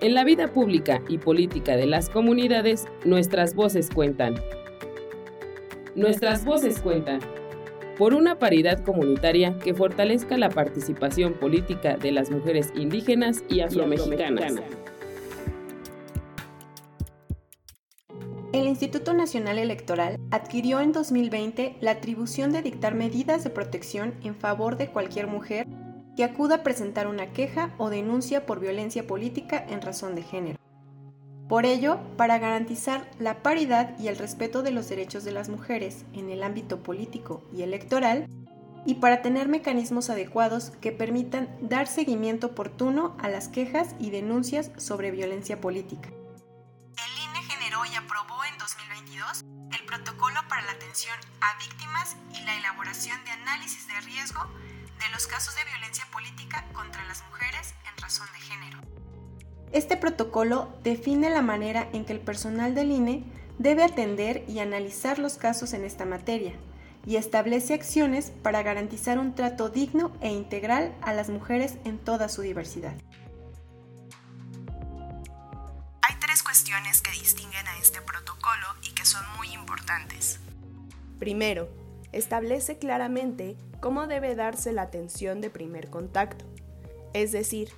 En la vida pública y política de las comunidades, nuestras voces cuentan. Nuestras voces cuentan. Por una paridad comunitaria que fortalezca la participación política de las mujeres indígenas y afromexicanas. El Instituto Nacional Electoral adquirió en 2020 la atribución de dictar medidas de protección en favor de cualquier mujer que acuda a presentar una queja o denuncia por violencia política en razón de género. Por ello, para garantizar la paridad y el respeto de los derechos de las mujeres en el ámbito político y electoral, y para tener mecanismos adecuados que permitan dar seguimiento oportuno a las quejas y denuncias sobre violencia política. El INE generó y aprobó en 2022 el protocolo para la atención a víctimas y la elaboración de análisis de riesgo de los casos de violencia política contra las mujeres en razón de género. Este protocolo define la manera en que el personal del INE debe atender y analizar los casos en esta materia y establece acciones para garantizar un trato digno e integral a las mujeres en toda su diversidad. Hay tres cuestiones que distinguen a este protocolo y que son muy importantes. Primero, establece claramente cómo debe darse la atención de primer contacto, es decir,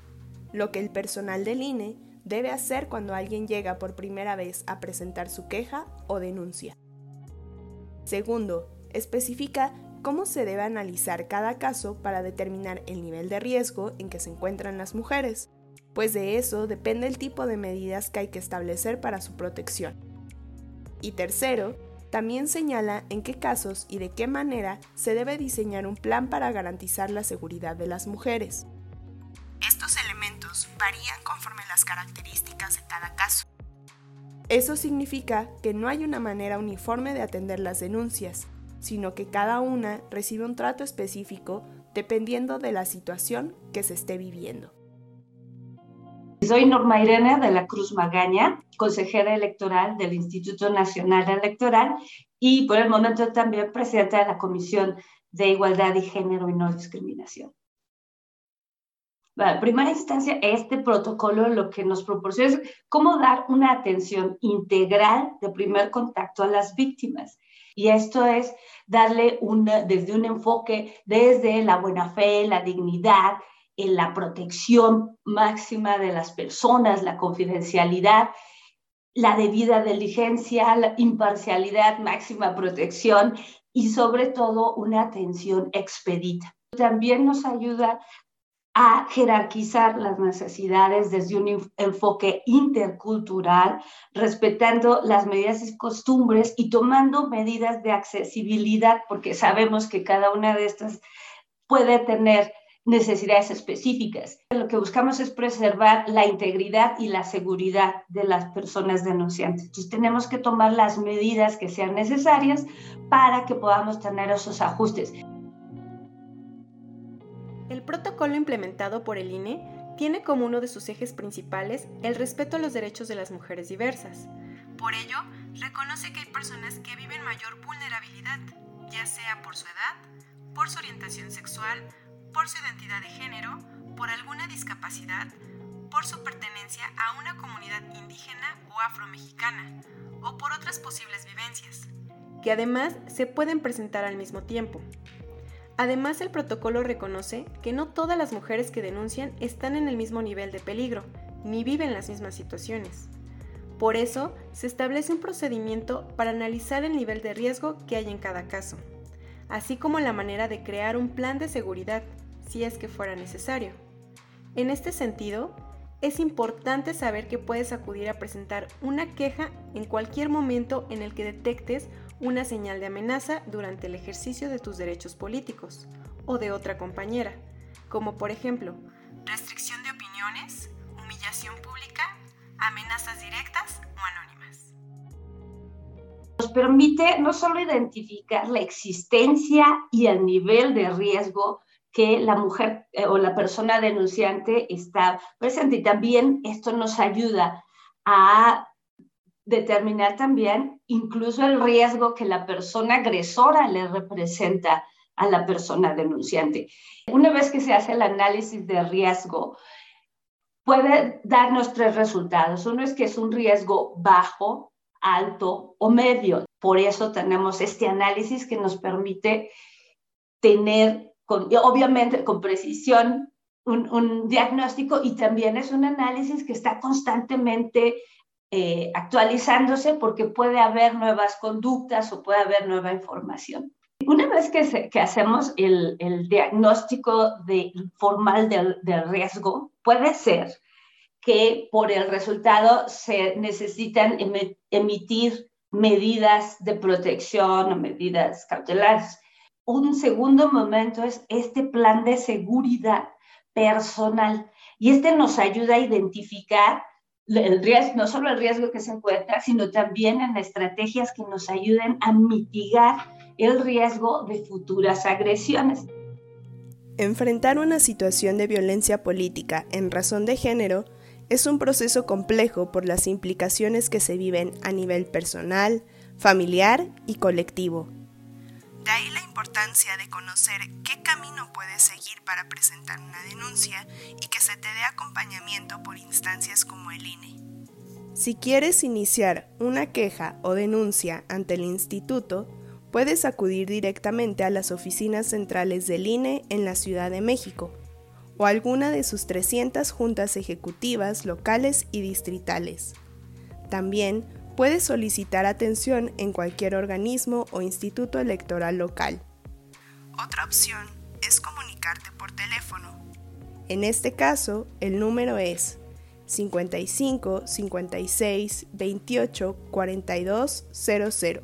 lo que el personal del INE debe hacer cuando alguien llega por primera vez a presentar su queja o denuncia. Segundo, especifica cómo se debe analizar cada caso para determinar el nivel de riesgo en que se encuentran las mujeres, pues de eso depende el tipo de medidas que hay que establecer para su protección. Y tercero, también señala en qué casos y de qué manera se debe diseñar un plan para garantizar la seguridad de las mujeres. Estos elementos varían conforme las características de cada caso. Eso significa que no hay una manera uniforme de atender las denuncias, sino que cada una recibe un trato específico dependiendo de la situación que se esté viviendo. Soy Norma Irene de la Cruz Magaña, consejera electoral del Instituto Nacional Electoral y por el momento también presidenta de la Comisión de Igualdad y Género y No Discriminación. en primera instancia, este protocolo lo que nos proporciona es cómo dar una atención integral de primer contacto a las víctimas. Y esto es darle una, desde un enfoque desde la buena fe, la dignidad, en la protección máxima de las personas, la confidencialidad, la debida diligencia, la imparcialidad, máxima protección y sobre todo una atención expedita. También nos ayuda a jerarquizar las necesidades desde un enfoque intercultural, respetando las medidas y costumbres y tomando medidas de accesibilidad, porque sabemos que cada una de estas puede tener necesidades específicas. Lo que buscamos es preservar la integridad y la seguridad de las personas denunciantes. Entonces tenemos que tomar las medidas que sean necesarias para que podamos tener esos ajustes. El protocolo implementado por el INE tiene como uno de sus ejes principales el respeto a los derechos de las mujeres diversas. Por ello, reconoce que hay personas que viven mayor vulnerabilidad, ya sea por su edad, por su orientación sexual, por su identidad de género, por alguna discapacidad, por su pertenencia a una comunidad indígena o afromexicana, o por otras posibles vivencias, que además se pueden presentar al mismo tiempo. Además, el protocolo reconoce que no todas las mujeres que denuncian están en el mismo nivel de peligro, ni viven las mismas situaciones. Por eso, se establece un procedimiento para analizar el nivel de riesgo que hay en cada caso, así como la manera de crear un plan de seguridad si es que fuera necesario. En este sentido, es importante saber que puedes acudir a presentar una queja en cualquier momento en el que detectes una señal de amenaza durante el ejercicio de tus derechos políticos o de otra compañera, como por ejemplo restricción de opiniones, humillación pública, amenazas directas o anónimas. Nos permite no solo identificar la existencia y el nivel de riesgo que la mujer eh, o la persona denunciante está presente. Y también esto nos ayuda a determinar también incluso el riesgo que la persona agresora le representa a la persona denunciante. Una vez que se hace el análisis de riesgo, puede darnos tres resultados. Uno es que es un riesgo bajo, alto o medio. Por eso tenemos este análisis que nos permite tener, obviamente con precisión, un, diagnóstico y también es un análisis que está constantemente eh, actualizándose porque puede haber nuevas conductas o puede haber nueva información. Una vez que, hacemos el, diagnóstico formal del, del riesgo, puede ser que por el resultado se necesitan emitir medidas de protección o medidas cautelares. Un segundo momento es este plan de seguridad personal y este nos ayuda a identificar el riesgo, no solo el riesgo que se encuentra, sino también en estrategias que nos ayuden a mitigar el riesgo de futuras agresiones. Enfrentar una situación de violencia política en razón de género es un proceso complejo por las implicaciones que se viven a nivel personal, familiar y colectivo. De ahí la importancia de conocer qué camino puedes seguir para presentar una denuncia y que se te dé acompañamiento por instancias como el INE. Si quieres iniciar una queja o denuncia ante el instituto, puedes acudir directamente a las oficinas centrales del INE en la Ciudad de México o alguna de sus 300 juntas ejecutivas locales y distritales. También puedes solicitar atención en cualquier organismo o instituto electoral local. Otra opción es comunicarte por teléfono. En este caso, el número es 55 56 28 42 00,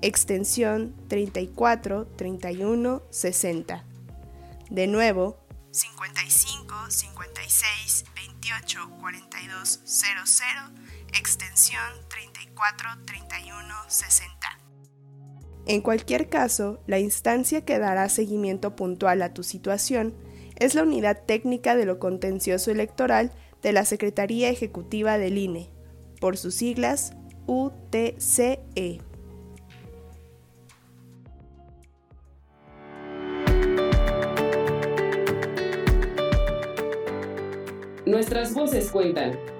extensión 34 31 60. De nuevo, 55 56 28 42 00, extensión 34 31 60. En cualquier caso, la instancia que dará seguimiento puntual a tu situación es la Unidad Técnica de lo Contencioso Electoral de la Secretaría Ejecutiva del INE, por sus siglas UTCE. Nuestras voces cuentan.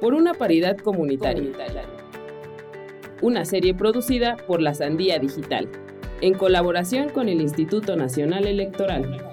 Por una paridad comunitaria. Una serie producida por la Sandía Digital, en colaboración con el Instituto Nacional Electoral.